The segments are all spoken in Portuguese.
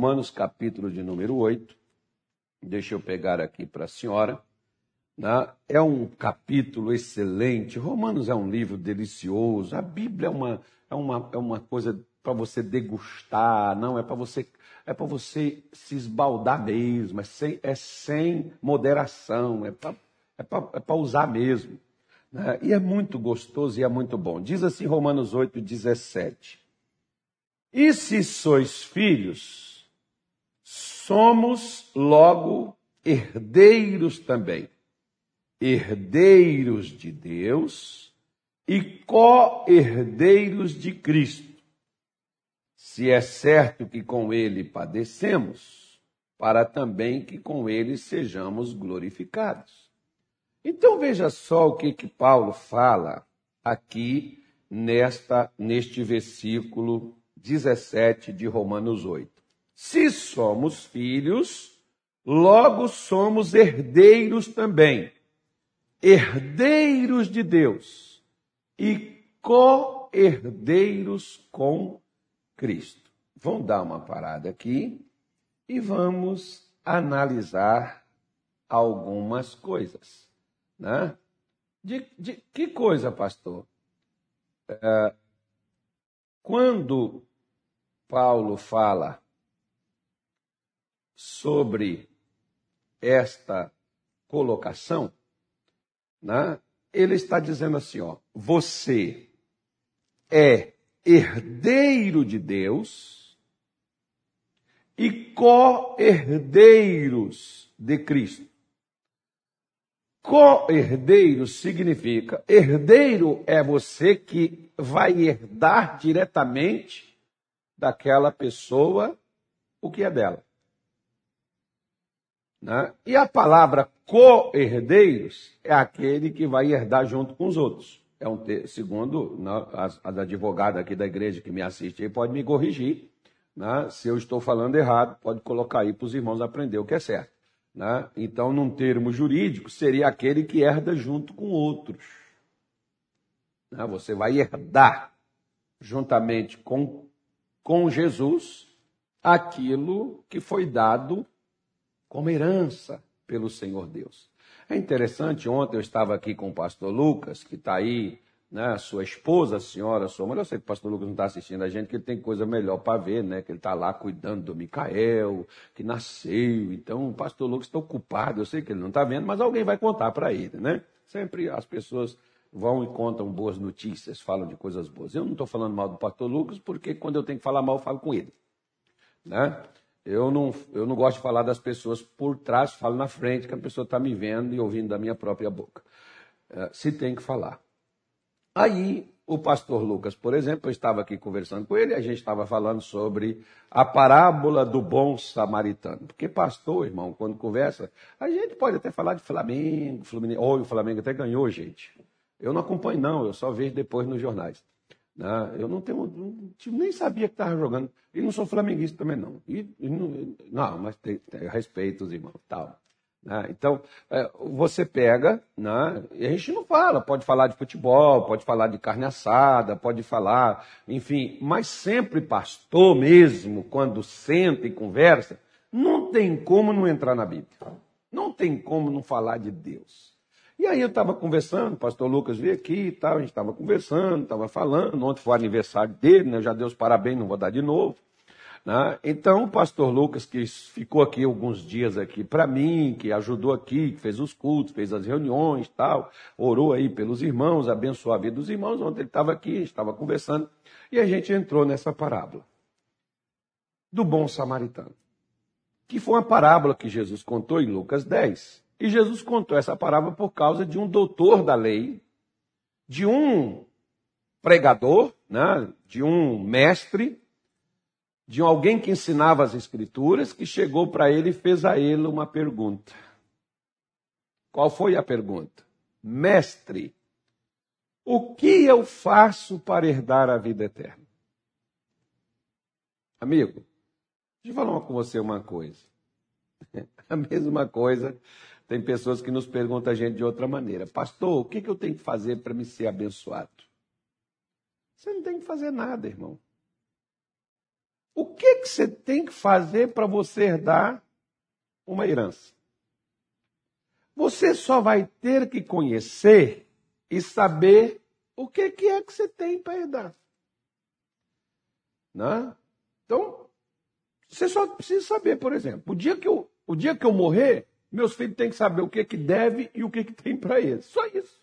Romanos, capítulo de número 8. Deixa eu pegar aqui para a senhora. Né? É um capítulo excelente. Romanos é um livro delicioso. A Bíblia é uma, é uma, é uma coisa para você degustar, não é para você é para você se esbaldar mesmo, é sem, é sem moderação, é para é é usar mesmo. Né? E é muito gostoso e é muito bom. Diz assim Romanos 8, 17. E se sois filhos, somos logo herdeiros também, herdeiros de Deus e co-herdeiros de Cristo se é certo que com ele padecemos, para também que com ele sejamos glorificados. Então veja só o que, que Paulo fala aqui nesta neste versículo 17 de Romanos 8. Se somos filhos, logo somos herdeiros também, herdeiros de Deus e co-herdeiros com Cristo. Vamos dar uma parada aqui e vamos analisar algumas coisas. Né? De, de que coisa, pastor? É, quando Paulo fala sobre esta colocação, né, ele está dizendo assim: ó, você é herdeiro de Deus e co-herdeiros de Cristo. Co-herdeiro significa, herdeiro é você que vai herdar diretamente daquela pessoa o que é dela. Né? E a palavra co-herdeiros é aquele que vai herdar junto com os outros é um segundo né, as, as advogadas aqui da igreja que me assistem aí pode me corrigir. Né? Se eu estou falando errado, pode colocar aí para os irmãos aprender o que é certo. Né? Então, num termo jurídico, seria aquele que herda junto com outros. Né? Você vai herdar juntamente com, com Jesus aquilo que foi dado como herança pelo Senhor Deus. É interessante, ontem eu estava aqui com o pastor Lucas, que está aí, né, sua esposa, a senhora, sua mãe. Eu sei que o pastor Lucas não está assistindo a gente, que ele tem coisa melhor para ver, né? Que ele está lá cuidando do Micael, que nasceu. Então, o pastor Lucas está ocupado. Eu sei que ele não está vendo, mas alguém vai contar para ele, né? Sempre as pessoas vão e contam boas notícias, falam de coisas boas. Eu não estou falando mal do pastor Lucas, porque quando eu tenho que falar mal, eu falo com ele. Né? Eu não, eu não gosto de falar das pessoas por trás, falo na frente, que a pessoa está me vendo e ouvindo da minha própria boca. É, se tem que falar. Aí, o pastor Lucas, por exemplo, eu estava aqui conversando com ele, a gente estava falando sobre a parábola do bom samaritano. Porque pastor, irmão, quando conversa, a gente pode até falar de Flamengo, Fluminense. Ou o Flamengo até ganhou, gente. Eu não acompanho, não, eu só vejo depois nos jornais. Né? Eu não tenho, não, nem sabia que estava jogando. E não sou flamenguista também, não. E, e não, não, mas tem, tem, respeito os irmãos. Tal. Né? Então, é, você pega, né? e a gente não fala, pode falar de futebol, pode falar de carne assada, pode falar, enfim, mas sempre pastor mesmo, quando senta e conversa, não tem como não entrar na Bíblia. Não tem como não falar de Deus. E aí eu estava conversando, o pastor Lucas veio aqui e tal, a gente estava conversando, estava falando, ontem foi aniversário dele, né? Eu já dei os parabéns, não vou dar de novo. Né? Então, o pastor Lucas, que ficou aqui alguns dias aqui para mim, que ajudou aqui, que fez os cultos, fez as reuniões tal, orou aí pelos irmãos, abençoou a vida dos irmãos. Ontem ele estava aqui, a gente estava conversando, e a gente entrou nessa parábola do bom samaritano, que foi uma parábola que Jesus contou em Lucas 10. E Jesus contou essa parábola por causa de um doutor da lei, de um pregador, né, de um mestre, de alguém que ensinava as escrituras, que chegou para ele e fez a ele uma pergunta. Qual foi a pergunta? Mestre, o que eu faço para herdar a vida eterna? Amigo, deixa eu falar com você uma coisa. A mesma coisa tem pessoas que nos perguntam a gente de outra maneira. Pastor, o que, eu tenho que fazer para me ser abençoado? Você não tem que fazer nada, irmão. O que, que você tem que fazer para você herdar uma herança? Você só vai ter que conhecer e saber o que, que é que você tem para herdar. Né? Então, você só precisa saber, por exemplo, o dia que eu, o dia que eu morrer, meus filhos têm que saber o que, que deve e o que, que tem para eles. Só isso.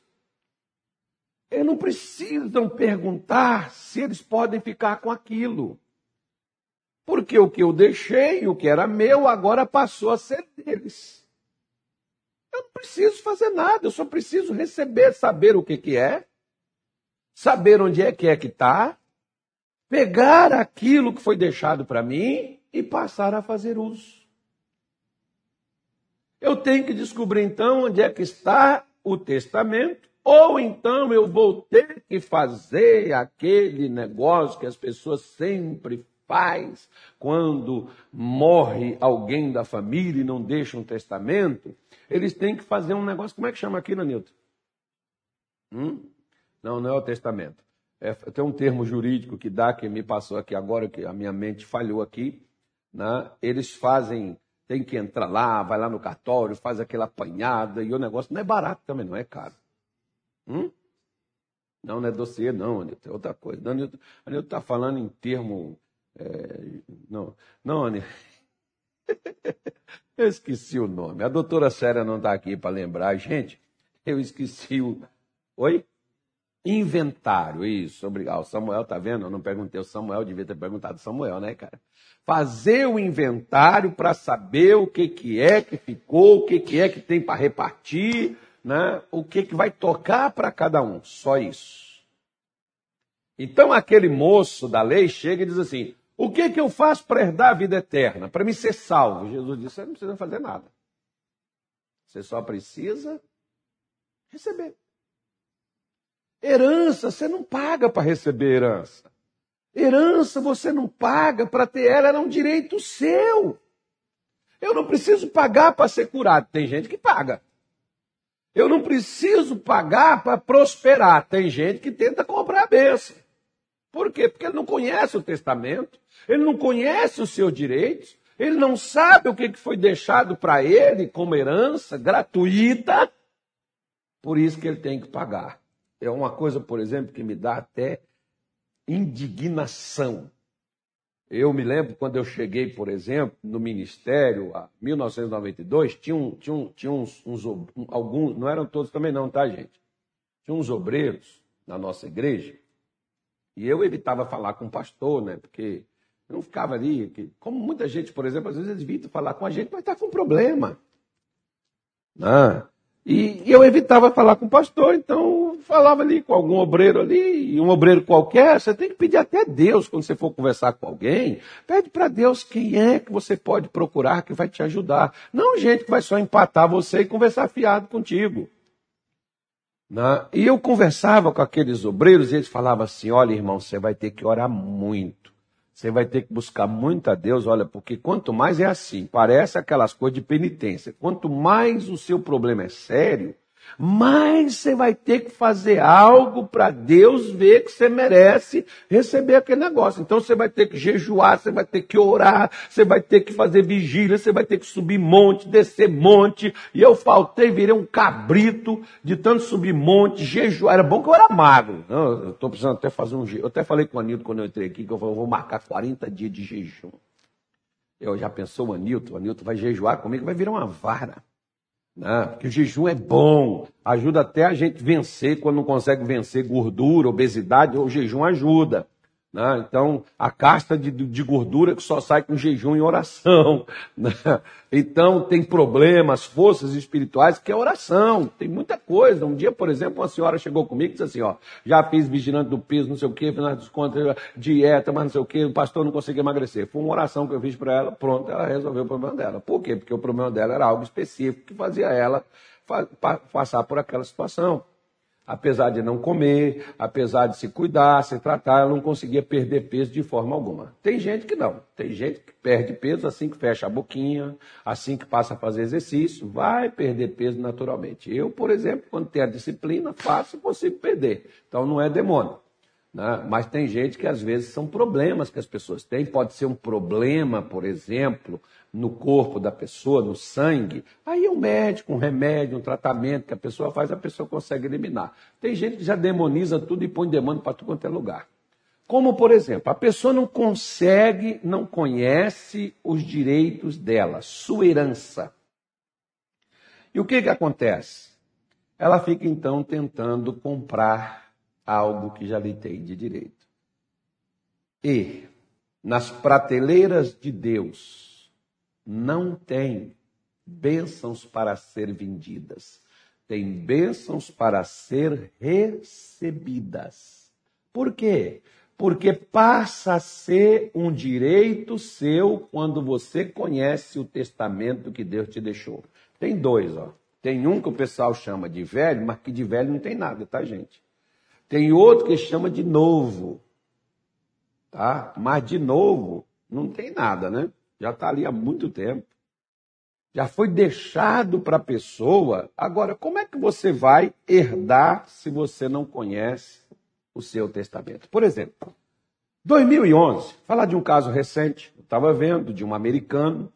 Eles não precisam perguntar se eles podem ficar com aquilo. Porque o que eu deixei, o que era meu, agora passou a ser deles. Eu não preciso fazer nada, eu só preciso receber, saber o que, que é, saber onde é que é que está, pegar aquilo que foi deixado para mim e passar a fazer uso. Eu tenho que descobrir então onde é que está o testamento, ou então eu vou ter que fazer aquele negócio que as pessoas sempre faz quando morre alguém da família e não deixa um testamento, eles têm que fazer um negócio. Como é que chama aqui, Nilton? Hum? Não, não é o testamento. É, tem um termo jurídico que dá, que me passou aqui agora, que a minha mente falhou aqui. Né? Eles fazem, tem que entrar lá, vai lá no cartório, faz aquela apanhada, e o negócio não é barato também, não é caro. Hum? Não, não é dossiê, não, Anilton, é outra coisa. Anilton está falando em termo é, não, não, Anny. eu esqueci o nome. A doutora Séria não está aqui para lembrar. Gente, eu esqueci o. Oi? Inventário, isso, obrigado. O Samuel tá vendo? Eu não perguntei o Samuel, devia ter perguntado Samuel, né, cara? Fazer o inventário para saber o que, que é que ficou, o que, que é que tem para repartir, né? o que, que vai tocar para cada um. Só isso. Então aquele moço da lei chega e diz assim: o que, que eu faço para herdar a vida eterna? Para me ser salvo? Jesus disse: você não precisa fazer nada. Você só precisa receber. Herança, você não paga para receber herança. Herança você não paga para ter ela, ela é um direito seu. Eu não preciso pagar para ser curado. Tem gente que paga. Eu não preciso pagar para prosperar. Tem gente que tenta comprar a bênção. Por quê? Porque ele não conhece o testamento, ele não conhece os seus direitos, ele não sabe o que foi deixado para ele como herança gratuita, por isso que ele tem que pagar. É uma coisa, por exemplo, que me dá até indignação. Eu me lembro quando eu cheguei, por exemplo, no ministério, em 1992, tinha, um, tinha, um, tinha uns, uns, alguns, não eram todos também não, tá, gente? Tinha uns obreiros na nossa igreja e eu evitava falar com o pastor, né? Porque eu não ficava ali. Como muita gente, por exemplo, às vezes eles evitam falar com a gente, mas está com problema. Né? E eu evitava falar com o pastor, então falava ali com algum obreiro ali, um obreiro qualquer. Você tem que pedir até Deus quando você for conversar com alguém. Pede para Deus quem é que você pode procurar que vai te ajudar. Não gente que vai só empatar você e conversar fiado contigo. Né? E eu conversava com aqueles obreiros e eles falavam assim: olha, irmão, você vai ter que orar muito. Você vai ter que buscar muito a Deus, olha, porque quanto mais é assim, parece aquelas coisas de penitência. Quanto mais o seu problema é sério, mais você vai ter que fazer algo para Deus ver que você merece receber aquele negócio. Então você vai ter que jejuar, você vai ter que orar, você vai ter que fazer vigília, você vai ter que subir monte, descer monte. E eu faltei, virei um cabrito de tanto subir monte, jejuar. Era bom que eu era magro. Não, eu estou precisando até fazer um jejum. Eu até falei com o Anilton quando eu entrei aqui que eu vou marcar 40 dias de jejum. Eu já pensou o Anilton, o Anilton vai jejuar comigo, vai virar uma vara. Né? Porque o jejum é bom, ajuda até a gente vencer quando não consegue vencer gordura, obesidade, o jejum ajuda. Né? Então, a casta de, de, gordura que só sai com jejum e oração. Né? Então, tem problemas, forças espirituais, que é oração. Tem muita coisa. Um dia, por exemplo, uma senhora chegou comigo e disse assim: ó, já fiz vigilante do peso, não sei o quê, final das contas, dieta, mas não sei o quê, o pastor não conseguia emagrecer. Foi uma oração que eu fiz para ela, pronto, ela resolveu o problema dela. Por quê? Porque o problema dela era algo específico que fazia ela passar por aquela situação apesar de não comer, apesar de se cuidar, se tratar, ela não conseguia perder peso de forma alguma. Tem gente que não. Tem gente que perde peso assim que fecha a boquinha, assim que passa a fazer exercício, vai perder peso naturalmente. Eu, por exemplo, quando tenho a disciplina, faço e consigo perder. Então não é demônio. Né? Mas tem gente que às vezes são problemas que as pessoas têm. Pode ser um problema, por exemplo, no corpo da pessoa, no sangue. Aí é um médico, um remédio, um tratamento que a pessoa faz, a pessoa consegue eliminar. Tem gente que já demoniza tudo e põe demônio para tudo quanto é lugar. Como, por exemplo, a pessoa não consegue, não conhece os direitos dela, sua herança. E o que, que acontece? Ela fica então tentando comprar algo que já lhe tem de direito. E nas prateleiras de Deus não tem bênçãos para ser vendidas, tem bênçãos para ser recebidas. Por quê? Porque passa a ser um direito seu quando você conhece o testamento que Deus te deixou. Tem dois, ó. Tem um que o pessoal chama de velho, mas que de velho não tem nada, tá, gente? Tem outro que chama de novo. Tá? Mas de novo não tem nada, né? Já está ali há muito tempo. Já foi deixado para a pessoa. Agora, como é que você vai herdar se você não conhece o seu testamento? Por exemplo, 2011, falar de um caso recente, eu estava vendo de um americano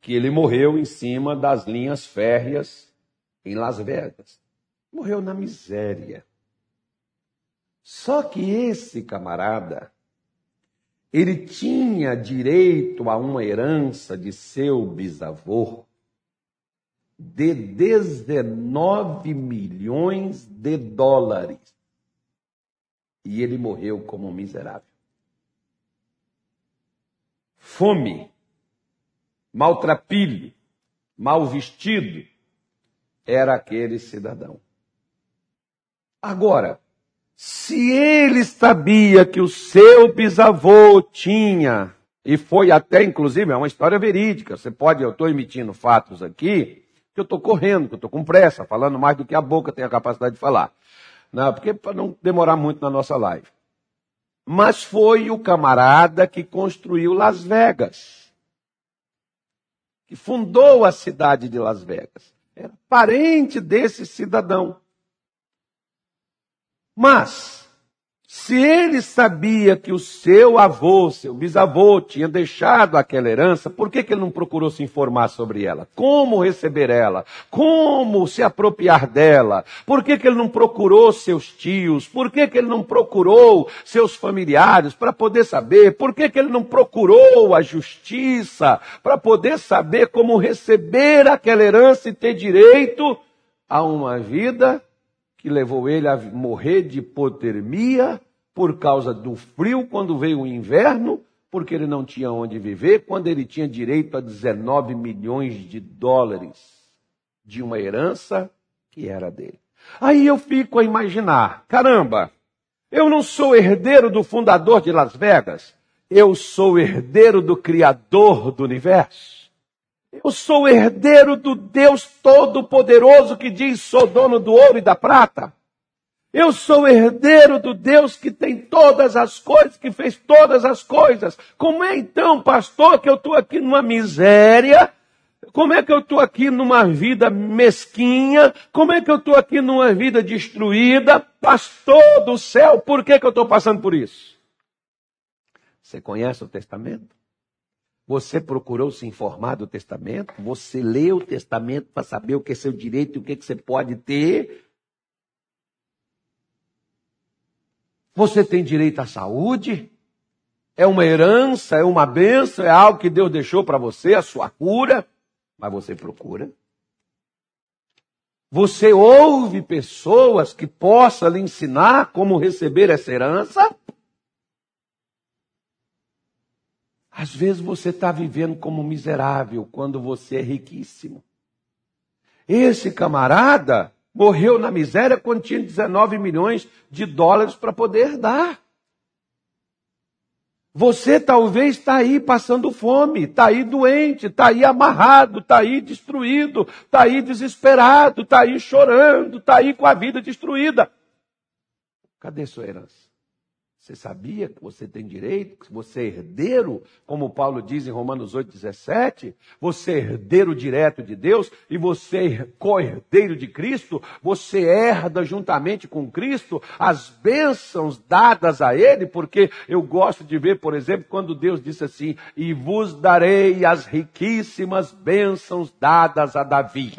que ele morreu em cima das linhas férreas em Las Vegas. Morreu na miséria. Só que esse camarada, ele tinha direito a uma herança de seu bisavô de 19 milhões de dólares. E ele morreu como um miserável. Fome, maltrapilho, mal vestido, era aquele cidadão. Agora, se ele sabia que o seu bisavô tinha, e foi até, inclusive, é uma história verídica, você pode, eu estou emitindo fatos aqui, que eu estou correndo, que eu estou com pressa, falando mais do que a boca tem a capacidade de falar. Não, porque para não demorar muito na nossa live. Mas foi o camarada que construiu Las Vegas. Que fundou a cidade de Las Vegas. Era parente desse cidadão. Mas, se ele sabia que o seu avô, seu bisavô, tinha deixado aquela herança, por que, que ele não procurou se informar sobre ela? Como receber ela? Como se apropriar dela? Por que, que ele não procurou seus tios? Por que, que ele não procurou seus familiares para poder saber? Por que, que ele não procurou a justiça para poder saber como receber aquela herança e ter direito a uma vida que levou ele a morrer de hipotermia por causa do frio quando veio o inverno, porque ele não tinha onde viver, quando ele tinha direito a 19 milhões de dólares de uma herança que era dele. Aí eu fico a imaginar, caramba, eu não sou herdeiro do fundador de Las Vegas, eu sou herdeiro do criador do universo. Eu sou herdeiro do Deus Todo-Poderoso que diz: sou dono do ouro e da prata. Eu sou herdeiro do Deus que tem todas as coisas, que fez todas as coisas. Como é então, pastor, que eu estou aqui numa miséria? Como é que eu estou aqui numa vida mesquinha? Como é que eu estou aqui numa vida destruída? Pastor do céu, por que, que eu estou passando por isso? Você conhece o testamento? Você procurou se informar do testamento? Você leu o testamento para saber o que é seu direito e o que, é que você pode ter? Você tem direito à saúde? É uma herança, é uma benção, é algo que Deus deixou para você, a sua cura, mas você procura. Você ouve pessoas que possam lhe ensinar como receber essa herança? Às vezes você está vivendo como miserável quando você é riquíssimo. Esse camarada morreu na miséria quando tinha 19 milhões de dólares para poder dar. Você talvez está aí passando fome, está aí doente, está aí amarrado, está aí destruído, está aí desesperado, está aí chorando, está aí com a vida destruída. Cadê sua herança? Você sabia que você tem direito, que você é herdeiro, como Paulo diz em Romanos 8,17? Você é herdeiro direto de Deus e você é co-herdeiro de Cristo, você herda juntamente com Cristo as bênçãos dadas a Ele, porque eu gosto de ver, por exemplo, quando Deus disse assim: E vos darei as riquíssimas bênçãos dadas a Davi.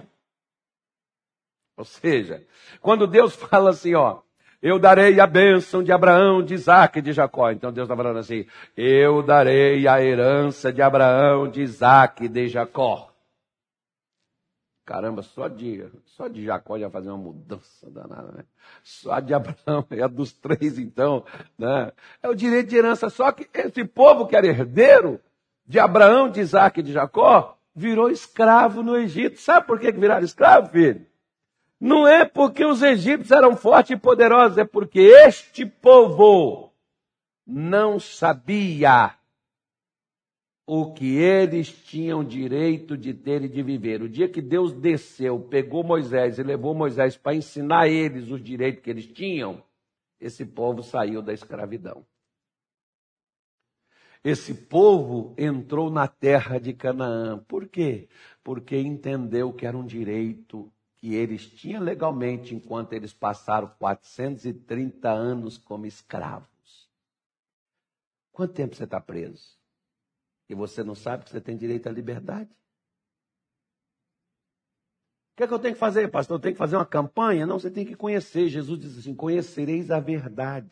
Ou seja, quando Deus fala assim, ó, eu darei a bênção de Abraão, de Isaac e de Jacó. Então Deus está falando assim: eu darei a herança de Abraão, de Isaac e de Jacó. Caramba, só de, só de Jacó ia fazer uma mudança danada, né? Só de Abraão, é dos três então, né? É o direito de herança. Só que esse povo que era herdeiro de Abraão, de Isaac e de Jacó, virou escravo no Egito. Sabe por que viraram escravo, filho? Não é porque os egípcios eram fortes e poderosos, é porque este povo não sabia o que eles tinham direito de ter e de viver. O dia que Deus desceu, pegou Moisés e levou Moisés para ensinar eles os direitos que eles tinham, esse povo saiu da escravidão. Esse povo entrou na terra de Canaã. Por quê? Porque entendeu que era um direito que eles tinham legalmente enquanto eles passaram 430 anos como escravos. Quanto tempo você está preso? E você não sabe que você tem direito à liberdade? O que é que eu tenho que fazer, pastor? Eu tenho que fazer uma campanha? Não, você tem que conhecer. Jesus diz assim: conhecereis a verdade.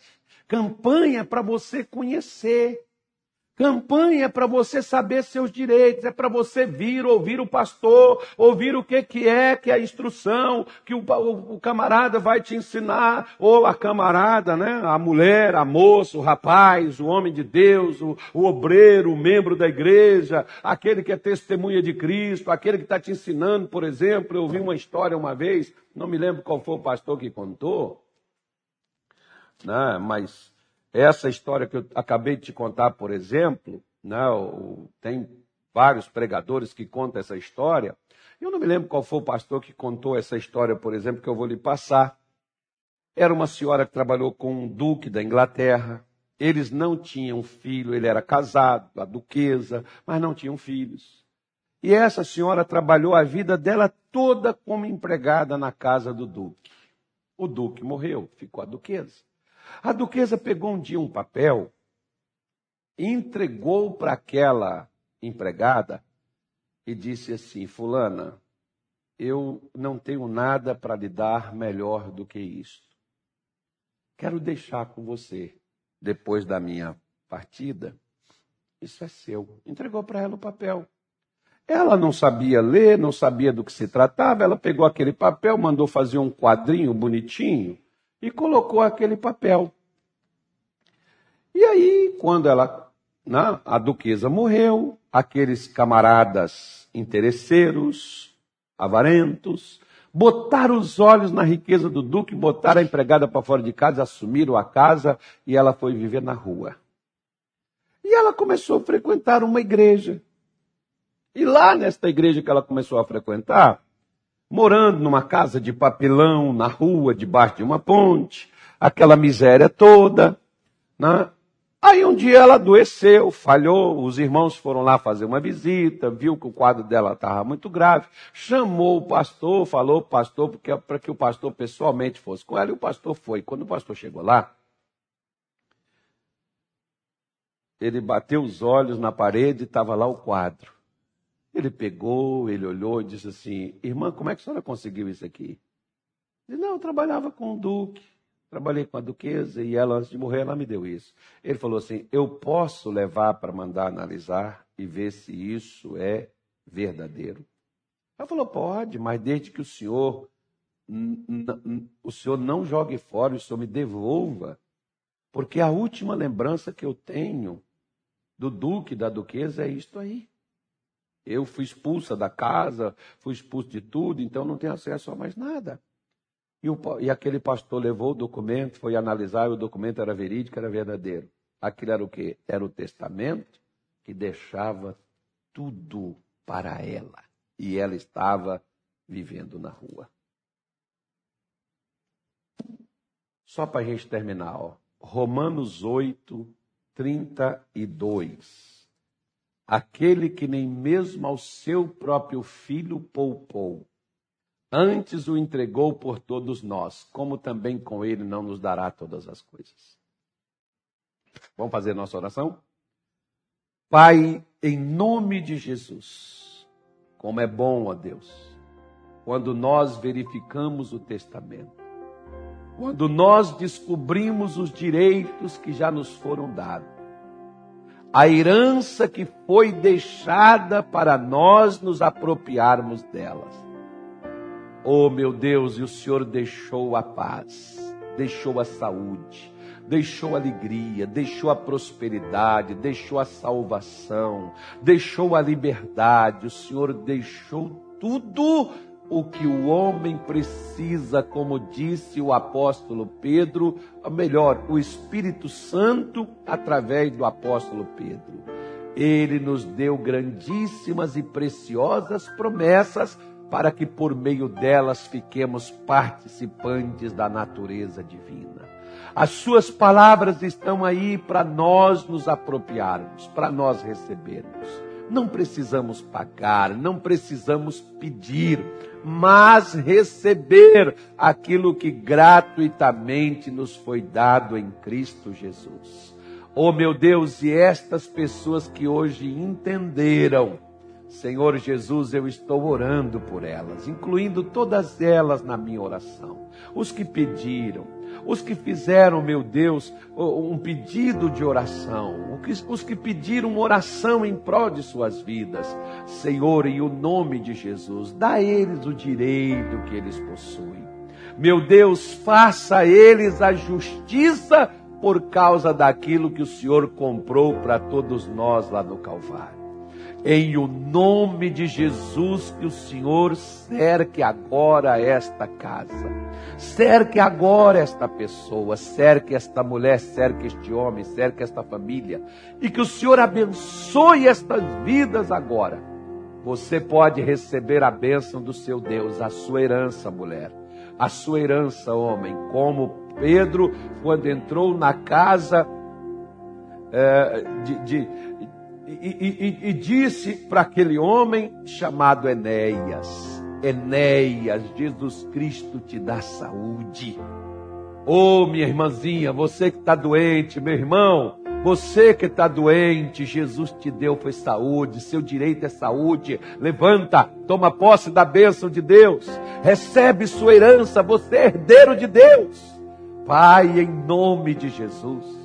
Campanha para você conhecer. Campanha é para você saber seus direitos, é para você vir, ouvir o pastor, ouvir o que, que é, que é a instrução, que o, o, o, camarada vai te ensinar, ou a camarada, né? a mulher, a moça, o rapaz, o homem de Deus, o, o obreiro, o membro da igreja, aquele que é testemunha de Cristo, aquele que está te ensinando, por exemplo. Eu ouvi uma história uma vez, não me lembro qual foi o pastor que contou, né? mas essa história que eu acabei de te contar, por exemplo, né, tem vários pregadores que contam essa história. Eu não me lembro qual foi o pastor que contou essa história, por exemplo, que eu vou lhe passar. Era uma senhora que trabalhou com um duque da Inglaterra. Eles não tinham filho, ele era casado, a duquesa, mas não tinham filhos. E essa senhora trabalhou a vida dela toda como empregada na casa do duque. O duque morreu, ficou a duquesa. A duquesa pegou um dia um papel entregou para aquela empregada e disse assim: Fulana, eu não tenho nada para lhe dar melhor do que isto. Quero deixar com você, depois da minha partida, isso é seu. Entregou para ela o papel. Ela não sabia ler, não sabia do que se tratava, ela pegou aquele papel, mandou fazer um quadrinho bonitinho e colocou aquele papel. E aí, quando ela, né, a duquesa morreu, aqueles camaradas interesseiros, avarentos, botaram os olhos na riqueza do duque, botaram a empregada para fora de casa, assumiram a casa e ela foi viver na rua. E ela começou a frequentar uma igreja. E lá nesta igreja que ela começou a frequentar, morando numa casa de papelão, na rua, debaixo de uma ponte, aquela miséria toda. Né? Aí um dia ela adoeceu, falhou, os irmãos foram lá fazer uma visita, viu que o quadro dela estava muito grave, chamou o pastor, falou para o pastor para que o pastor pessoalmente fosse com ela, e o pastor foi. Quando o pastor chegou lá, ele bateu os olhos na parede e estava lá o quadro. Ele pegou, ele olhou e disse assim: Irmã, como é que a senhora conseguiu isso aqui? Ele disse: Não, eu trabalhava com o Duque, trabalhei com a Duquesa e ela, antes de morrer, ela me deu isso. Ele falou assim: Eu posso levar para mandar analisar e ver se isso é verdadeiro? Ela falou: Pode, mas desde que o senhor o senhor não jogue fora, o senhor me devolva, porque a última lembrança que eu tenho do duque da duquesa é isto aí. Eu fui expulsa da casa, fui expulso de tudo, então não tenho acesso a mais nada. E, o, e aquele pastor levou o documento, foi analisar, e o documento era verídico, era verdadeiro. Aquilo era o quê? Era o testamento que deixava tudo para ela. E ela estava vivendo na rua. Só para a gente terminar, ó. Romanos 8, 32. Aquele que nem mesmo ao seu próprio filho poupou, antes o entregou por todos nós, como também com ele não nos dará todas as coisas. Vamos fazer nossa oração? Pai, em nome de Jesus, como é bom, ó Deus, quando nós verificamos o testamento, quando nós descobrimos os direitos que já nos foram dados, a herança que foi deixada para nós nos apropriarmos delas. Oh meu Deus, e o Senhor deixou a paz, deixou a saúde, deixou a alegria, deixou a prosperidade, deixou a salvação, deixou a liberdade, o Senhor deixou tudo o que o homem precisa, como disse o apóstolo Pedro, melhor, o Espírito Santo através do apóstolo Pedro. Ele nos deu grandíssimas e preciosas promessas para que por meio delas fiquemos participantes da natureza divina. As suas palavras estão aí para nós nos apropriarmos, para nós recebermos. Não precisamos pagar, não precisamos pedir, mas receber aquilo que gratuitamente nos foi dado em Cristo Jesus. Oh meu Deus, e estas pessoas que hoje entenderam, Senhor Jesus, eu estou orando por elas, incluindo todas elas na minha oração. Os que pediram, os que fizeram, meu Deus, um pedido de oração, os que pediram oração em prol de suas vidas. Senhor, em o nome de Jesus, dá a eles o direito que eles possuem. Meu Deus, faça a eles a justiça por causa daquilo que o Senhor comprou para todos nós lá no Calvário. Em o nome de Jesus, que o Senhor cerque agora esta casa, cerque agora esta pessoa, cerque esta mulher, cerque este homem, cerque esta família, e que o Senhor abençoe estas vidas agora. Você pode receber a bênção do seu Deus, a sua herança, mulher, a sua herança, homem, como Pedro, quando entrou na casa é, de, de e, e, e disse para aquele homem chamado Enéas: Enéas, Jesus Cristo te dá saúde. Oh, minha irmãzinha, você que está doente, meu irmão, você que está doente, Jesus te deu foi saúde, seu direito é saúde. Levanta, toma posse da bênção de Deus, recebe sua herança, você é herdeiro de Deus. Pai, em nome de Jesus,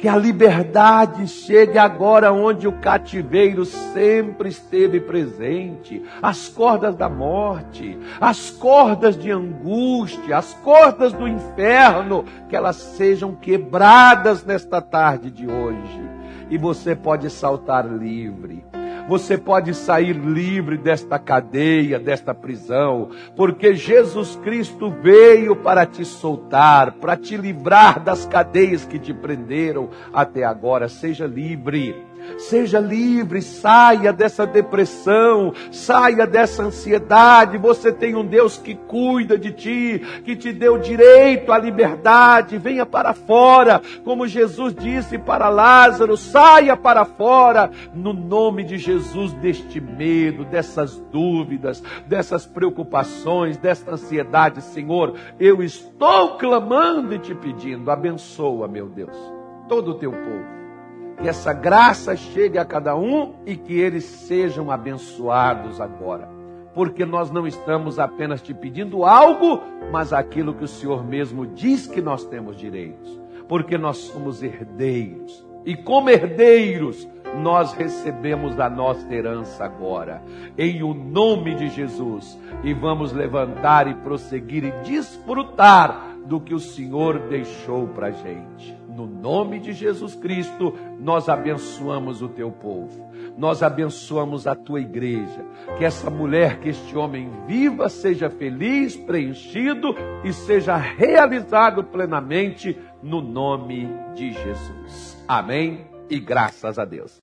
que a liberdade chegue agora onde o cativeiro sempre esteve presente, as cordas da morte, as cordas de angústia, as cordas do inferno, que elas sejam quebradas nesta tarde de hoje. E você pode saltar livre você pode sair livre desta cadeia, desta prisão, porque Jesus Cristo veio para te soltar, para te livrar das cadeias que te prenderam até agora. Seja livre. Seja livre, saia dessa depressão, saia dessa ansiedade. Você tem um Deus que cuida de ti, que te deu direito à liberdade. Venha para fora, como Jesus disse para Lázaro: saia para fora, no nome de Jesus, deste medo, dessas dúvidas, dessas preocupações, dessa ansiedade. Senhor, eu estou clamando e te pedindo, abençoa, meu Deus, todo o teu povo que essa graça chegue a cada um e que eles sejam abençoados agora. Porque nós não estamos apenas te pedindo algo, mas aquilo que o Senhor mesmo diz que nós temos direitos. Porque nós somos herdeiros. E como herdeiros, nós recebemos a nossa herança agora, em o nome de Jesus, e vamos levantar e prosseguir e desfrutar do que o Senhor deixou para a gente. No nome de Jesus Cristo, nós abençoamos o teu povo, nós abençoamos a tua igreja. Que essa mulher, que este homem viva, seja feliz, preenchido e seja realizado plenamente no nome de Jesus. Amém e graças a Deus.